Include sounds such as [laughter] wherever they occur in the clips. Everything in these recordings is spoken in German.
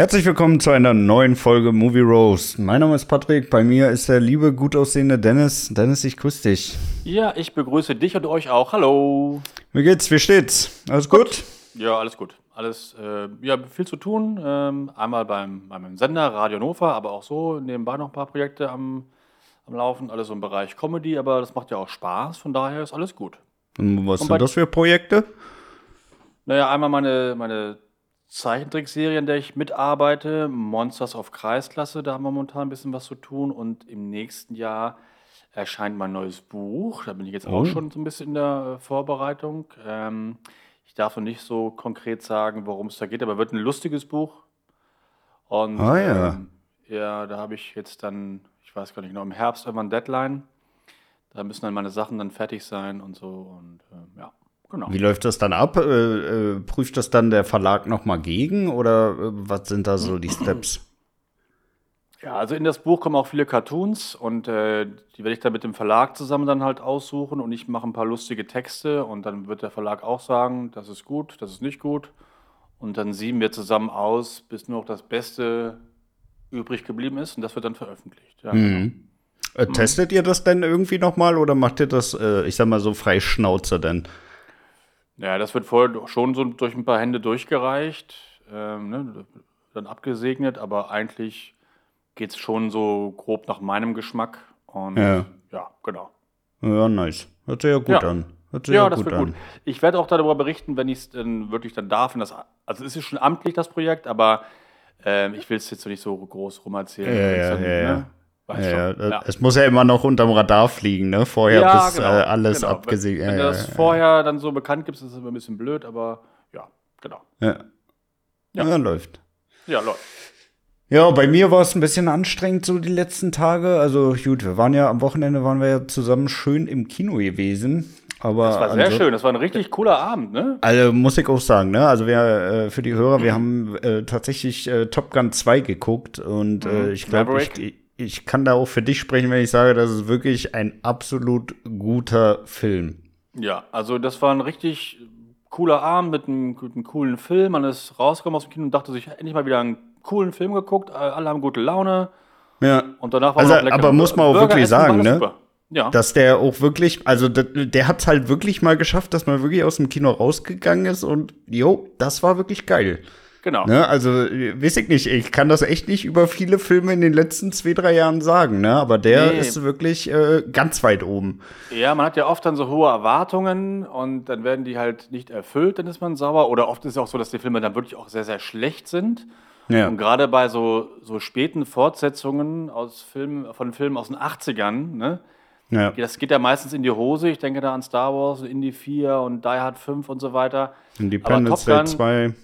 Herzlich willkommen zu einer neuen Folge Movie Rose. Mein Name ist Patrick, bei mir ist der liebe, gut aussehende Dennis. Dennis, ich grüße dich. Ja, ich begrüße dich und euch auch. Hallo. Wie geht's? Wie steht's? Alles gut? gut? Ja, alles gut. Alles, äh, ja, viel zu tun. Ähm, einmal beim, beim Sender Radio Nova, aber auch so nebenbei noch ein paar Projekte am, am Laufen. Alles so im Bereich Comedy, aber das macht ja auch Spaß. Von daher ist alles gut. Und was und sind das für Projekte? Naja, einmal meine, meine Zeichentrickserie, in der ich mitarbeite, Monsters of Kreisklasse, da haben wir momentan ein bisschen was zu tun. Und im nächsten Jahr erscheint mein neues Buch. Da bin ich jetzt auch oh. schon so ein bisschen in der äh, Vorbereitung. Ähm, ich darf noch nicht so konkret sagen, worum es da geht, aber wird ein lustiges Buch. Und ah, ja. Ähm, ja, da habe ich jetzt dann, ich weiß gar nicht noch, im Herbst irgendwann Deadline. Da müssen dann meine Sachen dann fertig sein und so. Und äh, ja. Genau. Wie läuft das dann ab? Äh, äh, prüft das dann der Verlag nochmal gegen oder äh, was sind da so die Steps? Ja, also in das Buch kommen auch viele Cartoons und die werde ich dann mit dem Verlag zusammen dann halt aussuchen und ich mache ein paar lustige Texte und dann wird der Verlag auch sagen, das ist gut, das ist nicht gut und dann sieben wir zusammen aus, bis nur noch das Beste übrig geblieben ist und das wird dann veröffentlicht. Ja, mhm. Genau. Äh, testet ihr das denn irgendwie nochmal oder macht ihr das, ich sag mal so frei Schnauze denn? Ja, das wird vorher schon so durch ein paar Hände durchgereicht, ähm, ne, dann abgesegnet, aber eigentlich geht es schon so grob nach meinem Geschmack. Und ja, ja genau. Ja, nice. Hört sich ja gut ja. an. Hört sich ja, ja das gut wird gut. Ich werde auch darüber berichten, wenn ich es dann wirklich dann darf. Das, also es ist schon amtlich, das Projekt, aber ähm, ich will es jetzt nicht so groß rumerzählen. Ja, ja, ja, ne? Ja, ja, Es muss ja immer noch unterm Radar fliegen, ne? Vorher ja, bis genau, äh, alles genau. abgesehen. Wenn, wenn du das vorher dann so bekannt gibt, ist es immer ein bisschen blöd, aber ja, genau. Ja. Ja, läuft. Ja, läuft. Ja, bei mir war es ein bisschen anstrengend so die letzten Tage. Also gut, wir waren ja am Wochenende waren wir ja zusammen schön im Kino gewesen. Aber das war sehr also, schön, das war ein richtig cooler Abend, ne? Also muss ich auch sagen, ne? Also wir äh, für die Hörer, wir haben äh, tatsächlich äh, Top Gun 2 geguckt und äh, mhm. ich glaube, ich, ich kann da auch für dich sprechen, wenn ich sage, das ist wirklich ein absolut guter Film. Ja, also das war ein richtig cooler Abend mit einem, mit einem coolen Film. Man ist rausgekommen aus dem Kino und dachte sich, endlich mal wieder einen coolen Film geguckt. Alle haben gute Laune. Ja. Und danach war also, noch lecker. Aber muss man auch Burger wirklich sagen, ne? Super. Ja. Dass der auch wirklich, also der, der hat es halt wirklich mal geschafft, dass man wirklich aus dem Kino rausgegangen ist und jo, das war wirklich geil. Genau. Ne, also, weiß ich nicht, ich kann das echt nicht über viele Filme in den letzten zwei, drei Jahren sagen, ne? Aber der nee. ist wirklich äh, ganz weit oben. Ja, man hat ja oft dann so hohe Erwartungen und dann werden die halt nicht erfüllt, dann ist man sauer. Oder oft ist es auch so, dass die Filme dann wirklich auch sehr, sehr schlecht sind. Ja. Und gerade bei so, so späten Fortsetzungen aus Filmen, von Filmen aus den 80ern, ne? Ja. Das geht ja meistens in die Hose. Ich denke da an Star Wars, Indie 4 und Die Hard 5 und so weiter. Independence Day 2.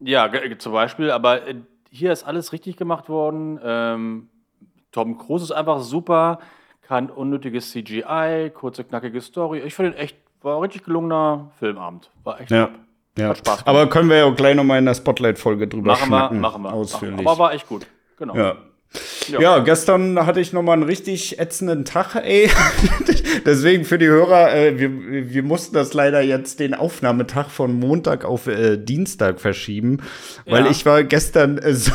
Ja, zum Beispiel, aber äh, hier ist alles richtig gemacht worden. Ähm, Tom Cruise ist einfach super, kein unnötiges CGI, kurze, knackige Story. Ich finde echt, war ein richtig gelungener Filmabend. War echt ja. Top. Ja. Hat Spaß gemacht. Aber können wir ja auch gleich nochmal in der Spotlight-Folge drüber machen schnacken. Wir, machen wir, ausführlich. Aber war echt gut. Genau. Ja. Ja. ja. gestern hatte ich nochmal einen richtig ätzenden Tag, ey. [laughs] Deswegen für die Hörer, äh, wir, wir mussten das leider jetzt den Aufnahmetag von Montag auf äh, Dienstag verschieben, weil ja. ich war gestern äh, [laughs] so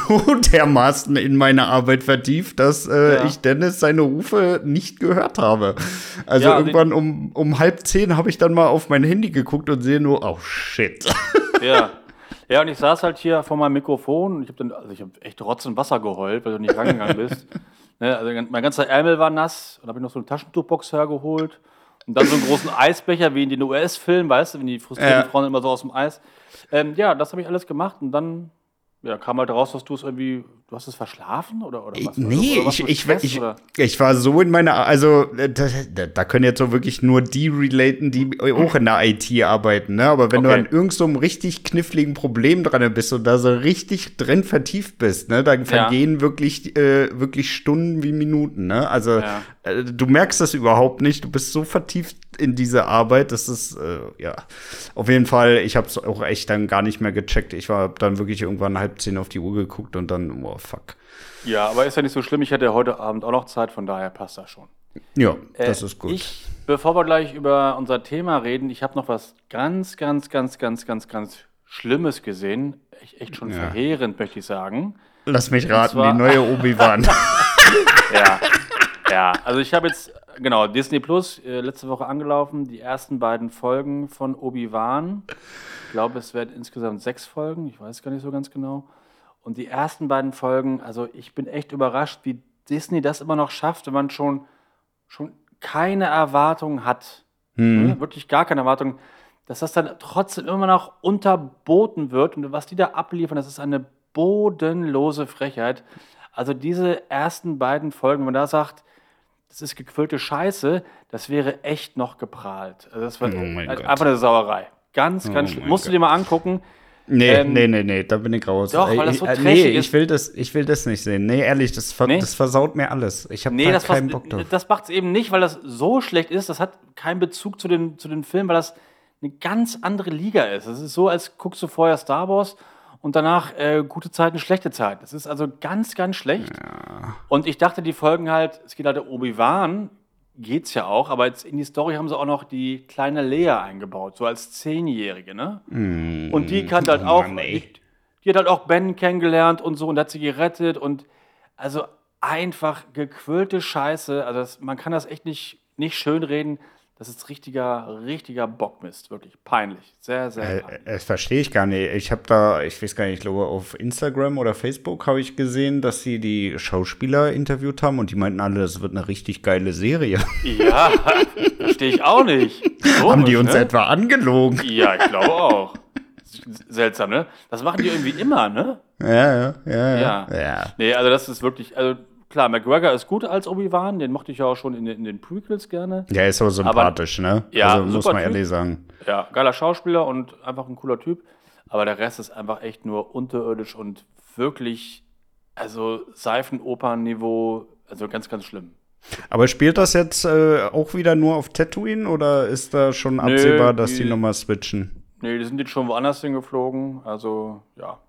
dermaßen in meine Arbeit vertieft, dass äh, ja. ich Dennis seine Rufe nicht gehört habe. Also irgendwann um, um halb zehn habe ich dann mal auf mein Handy geguckt und sehe nur, oh shit. Ja. [laughs] Ja, und ich saß halt hier vor meinem Mikrofon und ich habe dann, also ich habe echt Rotz und Wasser geheult, weil du nicht rangegangen bist. [laughs] ne, also mein ganzer Ärmel war nass und habe ich noch so eine Taschentuchbox hergeholt und dann so einen großen Eisbecher wie in den US-Filmen, weißt du, wenn die frustrierten ja. Frauen immer so aus dem Eis. Ähm, ja, das habe ich alles gemacht und dann ja, kam halt raus, dass du es irgendwie, du hast es verschlafen oder, oder was? Nee, oder was ich, ich, Stress, ich, ich, war so in meiner, also äh, da, da, können jetzt so wirklich nur die relaten, die auch in der IT arbeiten, ne? Aber wenn okay. du an irgendeinem so richtig kniffligen Problem dran bist und da so richtig drin vertieft bist, ne, dann vergehen ja. wirklich, äh, wirklich Stunden wie Minuten, ne? Also ja. äh, du merkst das überhaupt nicht, du bist so vertieft in diese Arbeit, das ist, äh, ja, auf jeden Fall, ich habe es auch echt dann gar nicht mehr gecheckt. Ich war dann wirklich irgendwann halb halb zehn auf die Uhr geguckt und dann, oh fuck. Ja, aber ist ja nicht so schlimm. Ich hatte heute Abend auch noch Zeit, von daher passt das schon. Ja, äh, das ist gut. Ich, bevor wir gleich über unser Thema reden, ich habe noch was ganz, ganz, ganz, ganz, ganz, ganz Schlimmes gesehen. Echt, echt schon ja. verheerend, möchte ich sagen. Lass mich raten, zwar, die neue Obi-Wan. [laughs] [laughs] ja. Ja, also ich habe jetzt, genau, Disney Plus, äh, letzte Woche angelaufen, die ersten beiden Folgen von Obi-Wan. Ich glaube, es werden insgesamt sechs Folgen, ich weiß gar nicht so ganz genau. Und die ersten beiden Folgen, also ich bin echt überrascht, wie Disney das immer noch schafft, wenn man schon, schon keine Erwartungen hat. Hm. Ne? Wirklich gar keine Erwartungen. Dass das dann trotzdem immer noch unterboten wird. Und was die da abliefern, das ist eine bodenlose Frechheit. Also diese ersten beiden Folgen, wenn man da sagt, das ist gequillte Scheiße, das wäre echt noch geprahlt. Also das war oh einfach eine Sauerei. Ganz, oh ganz schlimm. Musst du dir mal angucken. Nee, ähm, nee, nee, nee, da bin ich raus. Doch, weil das so ich, äh, Nee, ich will das, ich will das nicht sehen. Nee, ehrlich, das, ver nee? das versaut mir alles. Ich habe nee, da keinen Bock drauf. Das macht es eben nicht, weil das so schlecht ist. Das hat keinen Bezug zu den, zu den Filmen, weil das eine ganz andere Liga ist. Das ist so, als guckst du vorher Star Wars und danach äh, gute Zeiten, schlechte Zeiten. Das ist also ganz, ganz schlecht. Ja. Und ich dachte, die Folgen halt, es geht halt um Obi-Wan, geht's ja auch, aber jetzt in die Story haben sie auch noch die kleine Lea eingebaut, so als Zehnjährige, ne? Mm, und die kann halt auch, die, die, hat halt auch Ben kennengelernt und so und hat sie gerettet und also einfach gequirlte Scheiße. Also das, man kann das echt nicht, nicht schönreden. Das ist richtiger, richtiger Bockmist, wirklich peinlich. Sehr, sehr äh, peinlich. Äh, das verstehe ich gar nicht. Ich habe da, ich weiß gar nicht, ich glaube auf Instagram oder Facebook habe ich gesehen, dass sie die Schauspieler interviewt haben und die meinten alle, das wird eine richtig geile Serie. Ja, [laughs] verstehe ich auch nicht. Komisch, haben die uns ne? etwa angelogen? Ja, ich glaube auch. Seltsam, ne? Das machen die irgendwie immer, ne? Ja, ja, ja, ja. ja. Nee, also das ist wirklich, also klar, McGregor ist gut als Obi-Wan, den mochte ich ja auch schon in den, in den Prequels gerne. Ja, ist aber sympathisch, aber, ne? Ja, also, muss man typ. ehrlich sagen. Ja, geiler Schauspieler und einfach ein cooler Typ. Aber der Rest ist einfach echt nur unterirdisch und wirklich, also Seifenopern-Niveau, also ganz, ganz schlimm. Aber spielt das jetzt äh, auch wieder nur auf Tatooine oder ist da schon absehbar, dass die, die nochmal switchen? Nee, die sind jetzt schon woanders hingeflogen. Also, ja,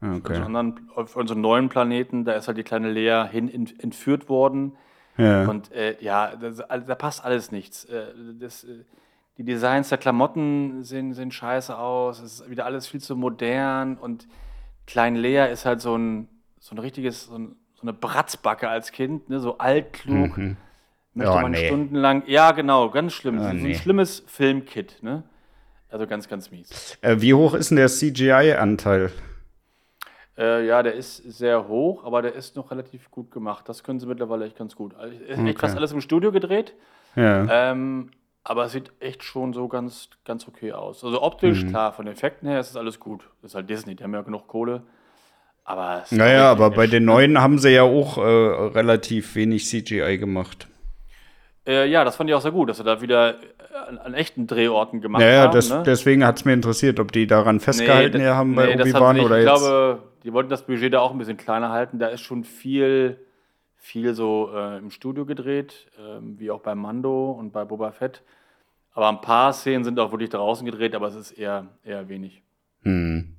okay. Auf, anderen, auf unserem neuen Planeten, da ist halt die kleine Lea hin entführt worden. Ja. Und äh, ja, das, da passt alles nichts. Äh, das, äh, die Designs der Klamotten sehen, sehen scheiße aus. Es ist wieder alles viel zu modern. Und Klein Lea ist halt so ein, so ein richtiges, so, ein, so eine Bratzbacke als Kind, ne? so altklug. Mhm. Möchte oh, man nee. stundenlang. Ja, genau, ganz schlimm. Oh, so nee. ein schlimmes Filmkit, ne? Also ganz, ganz mies. Äh, wie hoch ist denn der CGI-Anteil? Äh, ja, der ist sehr hoch, aber der ist noch relativ gut gemacht. Das können sie mittlerweile echt ganz gut. Also, ist okay. echt fast alles im Studio gedreht. Ja. Ähm, aber es sieht echt schon so ganz, ganz okay aus. Also optisch, mhm. klar, von den Effekten her ist es alles gut. Das ist halt Disney, die haben ja genug Kohle. Aber naja, aber bei den neuen haben sie ja auch äh, relativ wenig CGI gemacht. Äh, ja, das fand ich auch sehr gut, dass sie da wieder an, an echten Drehorten gemacht naja, haben. Das, ne? deswegen hat es mir interessiert, ob die daran festgehalten nee, haben bei nee, Obi-Wan oder ich jetzt. Ich glaube, die wollten das Budget da auch ein bisschen kleiner halten. Da ist schon viel, viel so äh, im Studio gedreht, äh, wie auch bei Mando und bei Boba Fett. Aber ein paar Szenen sind auch wirklich draußen gedreht, aber es ist eher, eher wenig. Hm.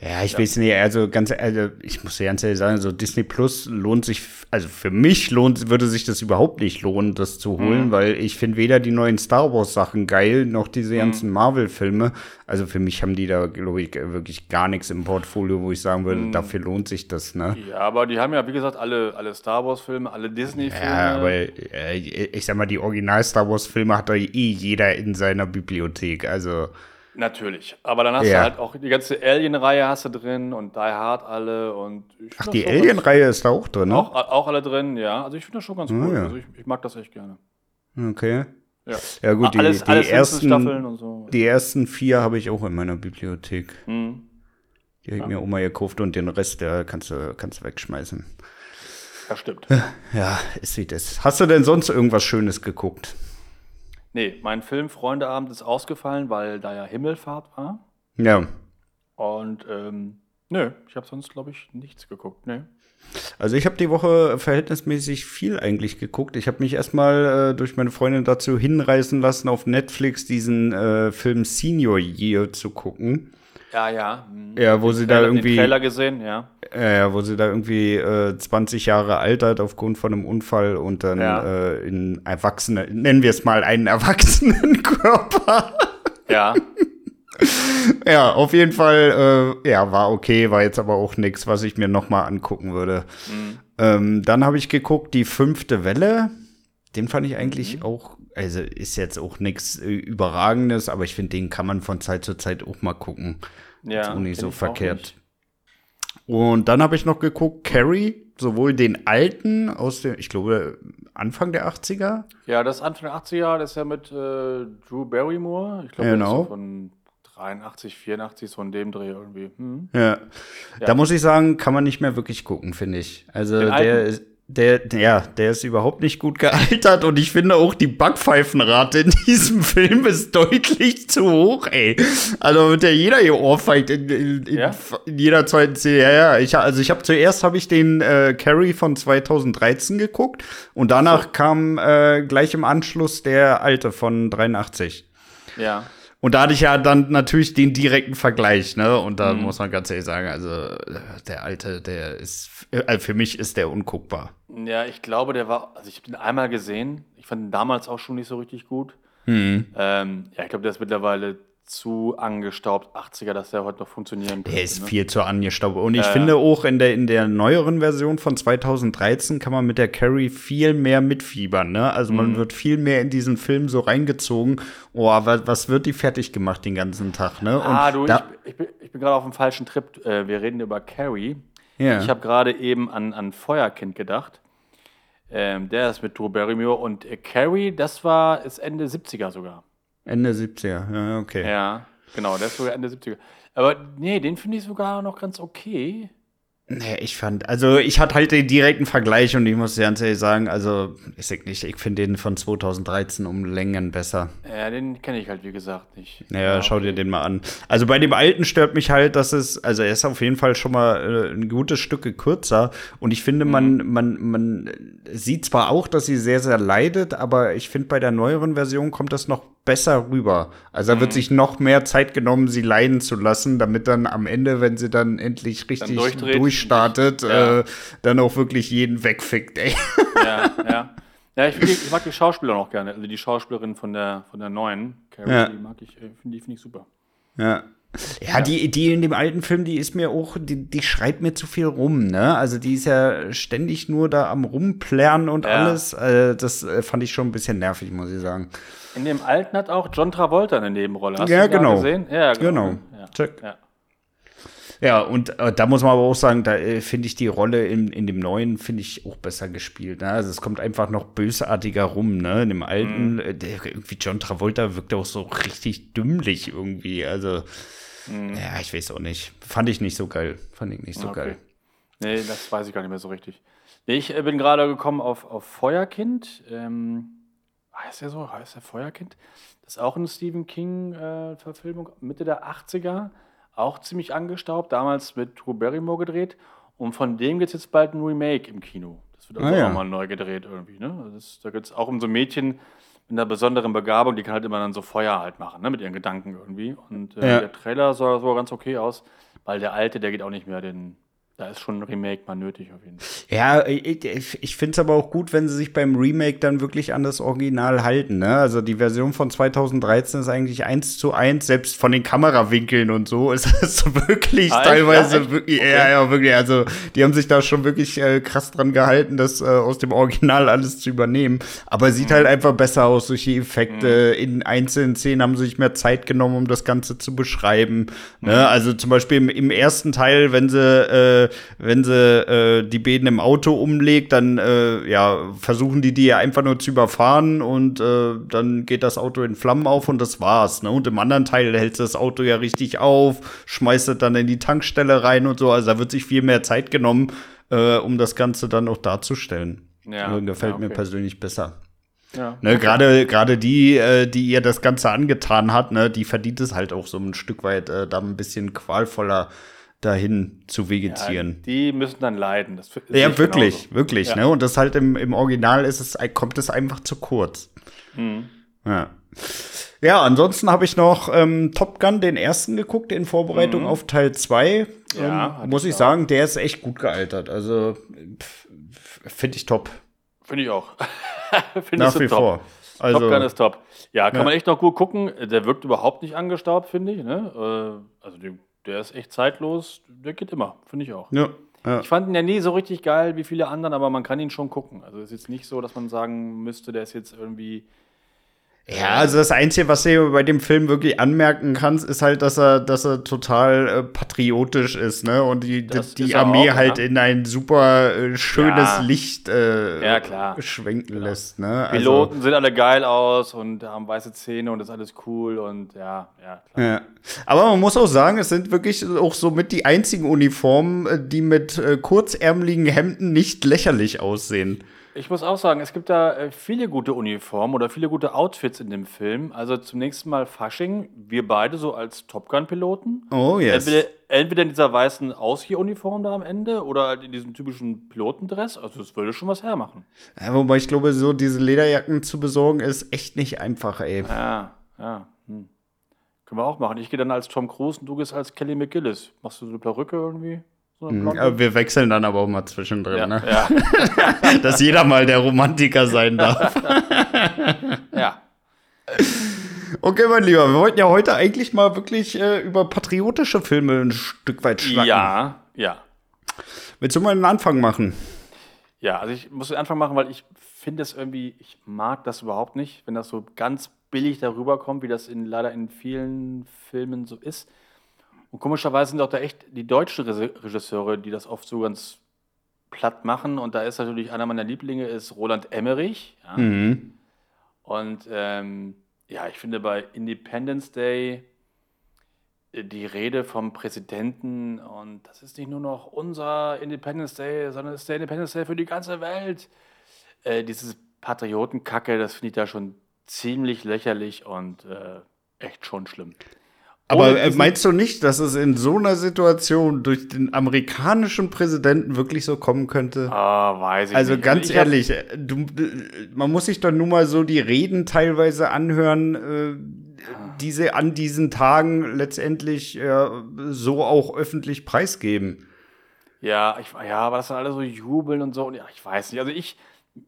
Ja, ich ja. weiß nicht, also ganz also ich muss ja ganz ehrlich sagen, so Disney Plus lohnt sich, also für mich lohnt, würde sich das überhaupt nicht lohnen, das zu holen, mhm. weil ich finde weder die neuen Star Wars Sachen geil, noch diese mhm. ganzen Marvel-Filme. Also für mich haben die da, glaube ich, wirklich gar nichts im Portfolio, wo ich sagen würde, mhm. dafür lohnt sich das, ne? Ja, aber die haben ja, wie gesagt, alle, alle Star Wars-Filme, alle Disney-Filme. Ja, aber äh, ich sag mal, die Original-Star Wars-Filme hat da eh jeder in seiner Bibliothek, also. Natürlich. Aber dann hast ja. du halt auch die ganze Alien-Reihe hast du drin und Die Hard alle und Ach, die Alien-Reihe ist da auch drin, ne? Auch, auch alle drin, ja. Also ich finde das schon ganz ah, cool. Ja. Also ich, ich, mag das echt gerne. Okay. Ja, ja gut, die, alles, die, alles ersten, so. die ersten vier habe ich auch in meiner Bibliothek. Mhm. Die habe ich mir Oma gekauft und den Rest, der kannst du, kannst du wegschmeißen. Das stimmt. Ja, ist wie das. Hast du denn sonst irgendwas Schönes geguckt? Nee, mein Film Freundeabend ist ausgefallen, weil da ja Himmelfahrt war. Ja. Und ähm, nö, ich habe sonst, glaube ich, nichts geguckt. Nee. Also ich habe die Woche verhältnismäßig viel eigentlich geguckt. Ich habe mich erstmal äh, durch meine Freundin dazu hinreißen lassen, auf Netflix diesen äh, Film Senior Year zu gucken. Ja, ja. Ja, wo den sie Trailer, da irgendwie. Den Trailer gesehen, ja. Ja, wo sie da irgendwie äh, 20 Jahre altert aufgrund von einem Unfall und dann ja. äh, in Erwachsene, nennen wir es mal einen erwachsenen [laughs] Körper. Ja. ja, auf jeden Fall, äh, ja, war okay, war jetzt aber auch nichts, was ich mir noch mal angucken würde. Mhm. Ähm, dann habe ich geguckt, die fünfte Welle. Den fand ich eigentlich mhm. auch, also ist jetzt auch nichts äh, Überragendes, aber ich finde, den kann man von Zeit zu Zeit auch mal gucken. Ja. Ist auch nicht so verkehrt. Nicht. Und dann habe ich noch geguckt, Carrie, sowohl den alten aus dem, ich glaube, Anfang der 80er. Ja, das Anfang der 80er, das ist ja mit äh, Drew Barrymore. Ich glaube, genau. so von 83, 84, so in dem Dreh irgendwie. Hm. Ja. ja. Da muss ich sagen, kann man nicht mehr wirklich gucken, finde ich. Also der ist der, ja, der ist überhaupt nicht gut gealtert und ich finde auch die Backpfeifenrate in diesem [laughs] Film ist deutlich zu hoch, ey. Also wird ja jeder hier ohrfeigt in, in, in, ja? in jeder zweiten Szene. Ja, ja. Ich, also ich habe zuerst habe ich den äh, Carrie von 2013 geguckt und danach so. kam äh, gleich im Anschluss der alte von 83. Ja. Und da hatte ich ja dann natürlich den direkten Vergleich, ne? Und da mhm. muss man ganz ehrlich sagen, also der alte, der ist, also für mich ist der unguckbar. Ja, ich glaube, der war, also ich habe den einmal gesehen. Ich fand ihn damals auch schon nicht so richtig gut. Mhm. Ähm, ja, ich glaube, der ist mittlerweile zu angestaubt 80er, dass der heute noch funktionieren könnte. Der ist ne? viel zu angestaubt. Und ich äh, finde auch in der, in der neueren Version von 2013 kann man mit der Carrie viel mehr mitfiebern. Ne? Also man mhm. wird viel mehr in diesen Film so reingezogen. Oh, was, was wird die fertig gemacht den ganzen Tag? Ne? Und ah, du, ich, ich, bin, bin gerade auf dem falschen Trip. Äh, wir reden über Carrie. Ja. Ich habe gerade eben an, an Feuerkind gedacht. Ähm, der ist mit Drew Barrymore und äh, Carrie, das war ist Ende 70er sogar. Ende 70er, ja, okay. Ja, genau, der ist sogar Ende 70er. Aber nee, den finde ich sogar noch ganz okay. Nee, ich fand, also ich hatte halt den direkten Vergleich und ich muss ganz ehrlich sagen, also ich sag nicht, ich finde den von 2013 um Längen besser. Ja, den kenne ich halt wie gesagt nicht. Naja, ja, schau dir den mal an. Also bei dem alten stört mich halt, dass es, also er ist auf jeden Fall schon mal äh, ein gutes Stück kürzer und ich finde, mhm. man, man, man sieht zwar auch, dass sie sehr, sehr leidet, aber ich finde bei der neueren Version kommt das noch besser rüber. Also da wird mhm. sich noch mehr Zeit genommen, sie leiden zu lassen, damit dann am Ende, wenn sie dann endlich richtig dann durchstartet, ja. äh, dann auch wirklich jeden wegfickt, ey. Ja, ja. [laughs] Ja, ich, ich, mag die Schauspieler noch gerne. Also die Schauspielerin von der, von der neuen, Carrie, ja. die mag ich, äh, finde die finde ich super. Ja. Ja, die, die in dem alten Film, die ist mir auch, die, die schreit mir zu viel rum, ne? Also die ist ja ständig nur da am Rumplärren und ja. alles. Äh, das äh, fand ich schon ein bisschen nervig, muss ich sagen. In dem alten hat auch John Travolta eine Nebenrolle. Hast ja, du genau. gesehen? Ja, genau. genau. Ja. Check. Ja. Ja, und äh, da muss man aber auch sagen, da äh, finde ich die Rolle in, in dem neuen, finde ich auch besser gespielt. Ne? Also es kommt einfach noch bösartiger rum, ne? In dem alten, mhm. äh, der, irgendwie John Travolta wirkt auch so richtig dümmlich irgendwie. Also, mhm. ja, ich weiß auch nicht. Fand ich nicht so geil. Fand ich nicht so okay. geil. Nee, das weiß ich gar nicht mehr so richtig. Nee, ich äh, bin gerade gekommen auf, auf Feuerkind. Ähm, heißt er so? Heißt er Feuerkind? Das ist auch eine Stephen King-Verfilmung, äh, Mitte der 80er auch ziemlich angestaubt, damals mit Drew Barrymore gedreht. Und von dem gibt es jetzt bald ein Remake im Kino. Das wird also ah, auch ja. mal neu gedreht irgendwie. Ne? Also das, da geht es auch um so ein Mädchen einer besonderen Begabung, die kann halt immer dann so Feuer halt machen, ne? mit ihren Gedanken irgendwie. Und äh, ja. der Trailer sah so ganz okay aus, weil der alte, der geht auch nicht mehr den da ist schon ein Remake mal nötig auf jeden Fall. Ja, ich, ich finde es aber auch gut, wenn sie sich beim Remake dann wirklich an das Original halten. Ne? Also die Version von 2013 ist eigentlich eins zu eins, selbst von den Kamerawinkeln und so ist [laughs] es wirklich ah, teilweise ja, wirklich, okay. ja, ja, wirklich. Also die haben sich da schon wirklich äh, krass dran gehalten, das äh, aus dem Original alles zu übernehmen. Aber sieht mhm. halt einfach besser aus die Effekte. Mhm. In einzelnen Szenen haben sie sich mehr Zeit genommen, um das Ganze zu beschreiben. Ne? Mhm. Ne? Also zum Beispiel im, im ersten Teil, wenn sie äh, wenn sie äh, die Bäden im Auto umlegt, dann äh, ja, versuchen die die ja einfach nur zu überfahren und äh, dann geht das Auto in Flammen auf und das war's. Ne? Und im anderen Teil hält das Auto ja richtig auf, schmeißt es dann in die Tankstelle rein und so. Also da wird sich viel mehr Zeit genommen, äh, um das Ganze dann auch darzustellen. Ja, gefällt ja, okay. mir persönlich besser. Ja. Ne, gerade gerade die, äh, die ihr das Ganze angetan hat, ne, die verdient es halt auch so ein Stück weit äh, da ein bisschen qualvoller dahin zu vegetieren. Ja, die müssen dann leiden. Das ja, wirklich, genauso. wirklich. Ja. Ne? Und das halt im, im Original ist es, kommt es einfach zu kurz. Mhm. Ja. Ja, ansonsten habe ich noch ähm, Top Gun, den ersten geguckt, in Vorbereitung mhm. auf Teil 2. Ja, ähm, muss ich sagen, der ist echt gut gealtert. Also finde ich top. Finde ich auch. [laughs] Nach wie top. vor. Also, Top Gun ist top. Ja, kann ja. man echt noch gut gucken. Der wirkt überhaupt nicht angestaubt, finde ich. Ne? Äh, also der, der, ist echt zeitlos. Der geht immer, finde ich auch. Ja. Ja. Ich fand ihn ja nie so richtig geil wie viele anderen, aber man kann ihn schon gucken. Also es ist jetzt nicht so, dass man sagen müsste, der ist jetzt irgendwie ja, also das Einzige, was du bei dem Film wirklich anmerken kannst, ist halt, dass er, dass er total äh, patriotisch ist, ne? Und die, die, die Armee auch, halt ja. in ein super äh, schönes ja. Licht äh, ja, schwenken genau. lässt, ne? Also, Piloten sehen alle geil aus und haben weiße Zähne und das ist alles cool und ja, ja, klar. Aber man muss auch sagen, es sind wirklich auch so mit die einzigen Uniformen, äh, die mit äh, kurzärmeligen Hemden nicht lächerlich aussehen. Ich muss auch sagen, es gibt da äh, viele gute Uniformen oder viele gute Outfits in dem Film. Also zum nächsten Mal Fasching, wir beide so als Top Gun-Piloten. Oh, yes. Entweder, entweder in dieser weißen Ausgeh-Uniform da am Ende oder halt in diesem typischen Pilotendress. Also das würde schon was hermachen. Ja, wobei ich glaube, so diese Lederjacken zu besorgen ist echt nicht einfach, ey. Ja, ja. Hm. Können wir auch machen. Ich gehe dann als Tom Cruise und du gehst als Kelly McGillis. Machst du so eine Perücke irgendwie? Mhm, wir wechseln dann aber auch mal zwischendrin, ja, ne? Ja. [laughs] Dass jeder mal der Romantiker sein darf. [laughs] ja. Okay, mein Lieber, wir wollten ja heute eigentlich mal wirklich äh, über patriotische Filme ein Stück weit schnacken. Ja, ja. Willst du mal einen Anfang machen? Ja, also ich muss den Anfang machen, weil ich finde es irgendwie, ich mag das überhaupt nicht, wenn das so ganz billig darüber kommt, wie das in, leider in vielen Filmen so ist. Und komischerweise sind auch da echt die deutschen Regisseure, die das oft so ganz platt machen. Und da ist natürlich einer meiner Lieblinge ist Roland Emmerich. Ja. Mhm. Und ähm, ja, ich finde bei Independence Day äh, die Rede vom Präsidenten und das ist nicht nur noch unser Independence Day, sondern es ist der Independence Day für die ganze Welt. Äh, dieses Patriotenkacke, das finde ich da schon ziemlich lächerlich und äh, echt schon schlimm. Aber äh, meinst du nicht, dass es in so einer Situation durch den amerikanischen Präsidenten wirklich so kommen könnte? Ah, weiß ich also nicht. ganz also ehrlich, äh, du, man muss sich doch nur mal so die Reden teilweise anhören, äh, diese an diesen Tagen letztendlich äh, so auch öffentlich preisgeben. Ja, ich, ja, aber das dann alle so jubeln und so. Und ja, ich weiß nicht. Also ich,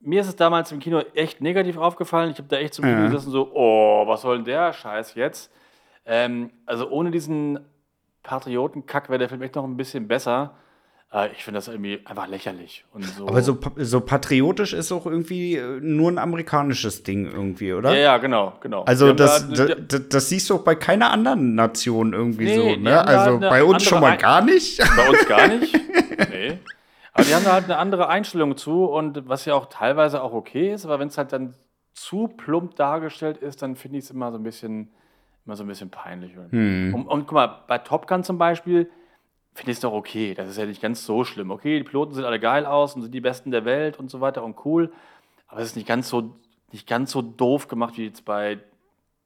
mir ist es damals im Kino echt negativ aufgefallen. Ich habe da echt zum Kino ja. gesessen so, oh, was soll denn der Scheiß jetzt? Ähm, also ohne diesen Patriotenkack wäre der Film echt noch ein bisschen besser. Äh, ich finde das irgendwie einfach lächerlich. So. Aber so, so patriotisch ist auch irgendwie äh, nur ein amerikanisches Ding irgendwie, oder? Ja, ja, genau, genau. Also das, da, das, das, siehst du auch bei keiner anderen Nation irgendwie nee, so, ne? Also bei uns schon mal gar nicht. Bei uns gar nicht. [laughs] nee. Aber die haben da halt eine andere Einstellung zu und was ja auch teilweise auch okay ist, aber wenn es halt dann zu plump dargestellt ist, dann finde ich es immer so ein bisschen immer so ein bisschen peinlich. Hm. Und, und, guck mal, bei Top Gun zum Beispiel finde ich es doch okay. Das ist ja nicht ganz so schlimm. Okay, die Piloten sehen alle geil aus und sind die Besten der Welt und so weiter und cool. Aber es ist nicht ganz so, nicht ganz so doof gemacht wie jetzt bei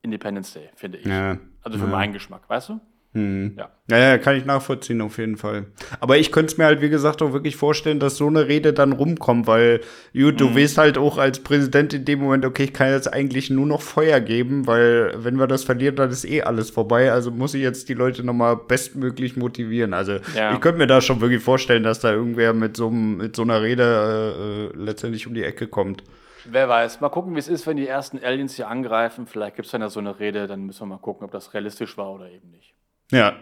Independence Day, finde ich. Ja. Also für ja. meinen Geschmack, weißt du? Hm. Ja. ja, ja, kann ich nachvollziehen auf jeden Fall. Aber ich könnte es mir halt, wie gesagt, auch wirklich vorstellen, dass so eine Rede dann rumkommt, weil gut, du mhm. weißt halt auch als Präsident in dem Moment, okay, ich kann jetzt eigentlich nur noch Feuer geben, weil wenn wir das verlieren, dann ist eh alles vorbei. Also muss ich jetzt die Leute nochmal bestmöglich motivieren. Also ja. ich könnte mir da schon wirklich vorstellen, dass da irgendwer mit so, mit so einer Rede äh, äh, letztendlich um die Ecke kommt. Wer weiß. Mal gucken, wie es ist, wenn die ersten Aliens hier angreifen. Vielleicht gibt es dann ja so eine Rede, dann müssen wir mal gucken, ob das realistisch war oder eben nicht. Ja.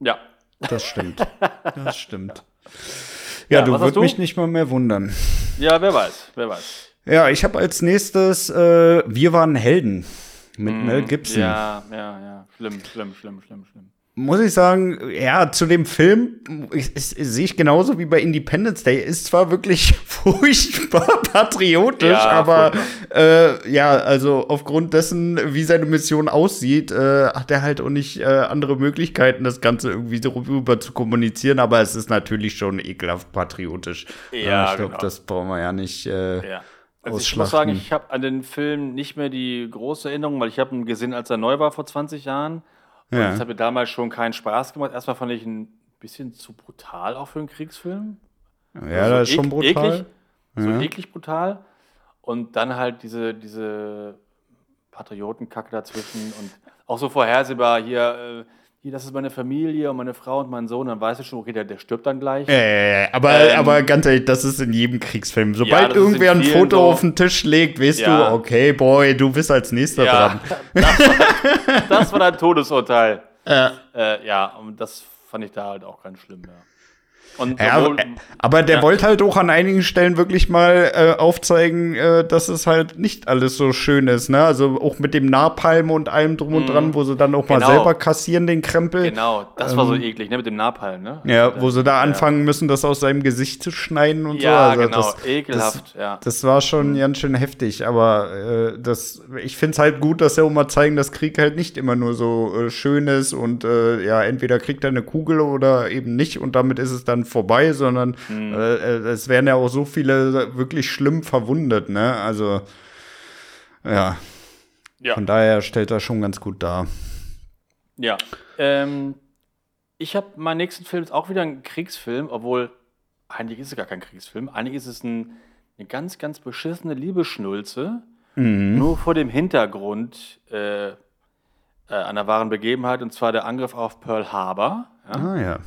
Ja. Das stimmt. [laughs] Das stimmt. Ja, ja du würdest mich nicht mal mehr wundern. Ja, wer weiß, wer weiß. Ja, ich habe als nächstes äh, Wir waren Helden mit mm, Mel Gibson. Ja, ja, ja. Schlimm, schlimm, schlimm, schlimm, schlimm muss ich sagen, ja, zu dem Film sehe ich genauso wie bei Independence Day. Ist zwar wirklich [laughs] furchtbar patriotisch, ja, aber äh, ja, also aufgrund dessen, wie seine Mission aussieht, äh, hat er halt auch nicht äh, andere Möglichkeiten, das Ganze irgendwie darüber zu kommunizieren. Aber es ist natürlich schon ekelhaft patriotisch. Ja, ich glaube, genau. das brauchen wir ja nicht. Äh, ja. Also ich muss sagen, ich habe an den Film nicht mehr die große Erinnerung, weil ich habe ihn gesehen, als er neu war vor 20 Jahren. Und ja. das hat mir damals schon keinen Spaß gemacht. Erstmal fand ich ein bisschen zu brutal auch für einen Kriegsfilm. Ja, also das ist schon brutal. Eklig, so ja. eklig brutal. Und dann halt diese, diese Patriotenkacke dazwischen und auch so vorhersehbar hier, äh, hier, das ist meine Familie und meine Frau und mein Sohn, dann weißt du schon, okay, der, der stirbt dann gleich. Äh, aber, ähm, aber ganz ehrlich, das ist in jedem Kriegsfilm. Sobald ja, irgendwer ein Foto so. auf den Tisch legt, weißt ja. du, okay, boy, du bist als nächster ja, dran. [laughs] Das war, das war dein Todesurteil. Ja. Äh, ja, und das fand ich da halt auch ganz schlimm, ja. Ja, obwohl, aber der ja. wollte halt auch an einigen Stellen wirklich mal äh, aufzeigen, äh, dass es halt nicht alles so schön ist, ne? Also auch mit dem Napalm und allem drum und mhm. dran, wo sie dann auch genau. mal selber kassieren, den Krempel. Genau, das ähm, war so ähm, eklig, ne? Mit dem Napalm, ne? Ja, wo sie da anfangen müssen, das aus seinem Gesicht zu schneiden und ja, so. Also genau, das, ekelhaft, das, ja. Das war schon mhm. ganz schön heftig, aber äh, das, ich finde es halt gut, dass sie auch mal zeigen, dass Krieg halt nicht immer nur so äh, schön ist und äh, ja, entweder kriegt er eine Kugel oder eben nicht und damit ist es dann vorbei, sondern mhm. äh, es werden ja auch so viele wirklich schlimm verwundet, ne? Also ja. ja. Von daher stellt er schon ganz gut dar. Ja. Ähm, ich habe meinen nächsten Film ist auch wieder ein Kriegsfilm, obwohl eigentlich ist es gar kein Kriegsfilm. Eigentlich ist es ein, eine ganz, ganz beschissene Liebesschnulze. Mhm. Nur vor dem Hintergrund äh, äh, einer wahren Begebenheit, und zwar der Angriff auf Pearl Harbor. Ja? Ah ja.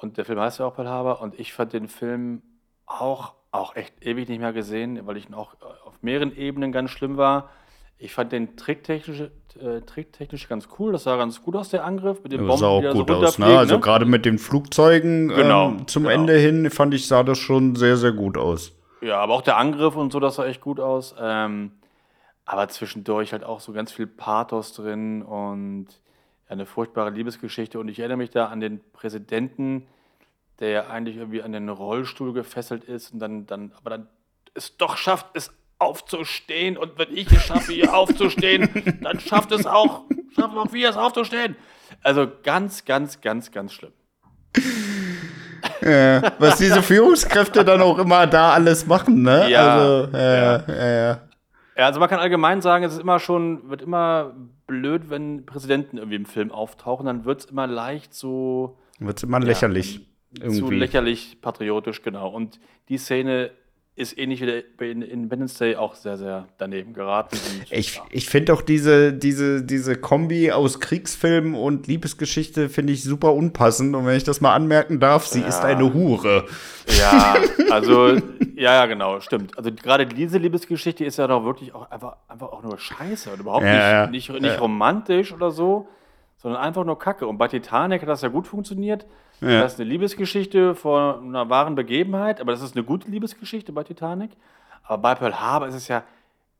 Und der Film heißt ja auch Pearl Harbor. Und ich fand den Film auch, auch echt ewig nicht mehr gesehen, weil ich ihn auch äh, auf mehreren Ebenen ganz schlimm war. Ich fand den tricktechnisch, äh, tricktechnisch ganz cool. Das sah ganz gut aus, der Angriff. Mit den Bomben, sah auch gut so aus, ne? Also ne? gerade mit den Flugzeugen genau, ähm, zum genau. Ende hin, fand ich, sah das schon sehr, sehr gut aus. Ja, aber auch der Angriff und so, das sah echt gut aus. Ähm, aber zwischendurch halt auch so ganz viel Pathos drin und eine furchtbare Liebesgeschichte. Und ich erinnere mich da an den Präsidenten, der ja eigentlich irgendwie an den Rollstuhl gefesselt ist und dann, dann aber dann es doch schafft, es aufzustehen. Und wenn ich es schaffe, hier aufzustehen, [laughs] dann schafft es auch, schaffen auch wir es aufzustehen. Also ganz, ganz, ganz, ganz schlimm. Ja, was diese Führungskräfte dann auch immer da alles machen, ne? Ja, also, äh, ja. ja. ja. also man kann allgemein sagen, es ist immer schon, wird immer blöd, wenn Präsidenten irgendwie im Film auftauchen, dann wird es immer leicht so. Wird es immer lächerlich. Irgendwie. Zu lächerlich patriotisch, genau. Und die Szene ist ähnlich wie bei Independence Day auch sehr, sehr daneben geraten. ich ja. ich finde auch diese, diese, diese Kombi aus Kriegsfilm und Liebesgeschichte finde ich super unpassend. Und wenn ich das mal anmerken darf, sie ja. ist eine Hure. Ja, also, ja, ja, genau, stimmt. Also gerade diese Liebesgeschichte ist ja doch wirklich auch einfach, einfach auch nur scheiße und überhaupt ja, nicht, nicht, nicht romantisch oder so, sondern einfach nur Kacke. Und bei Titanic hat das ja gut funktioniert. Ja. Das ist eine Liebesgeschichte von einer wahren Begebenheit, aber das ist eine gute Liebesgeschichte bei Titanic. Aber bei Pearl Harbor ist es ja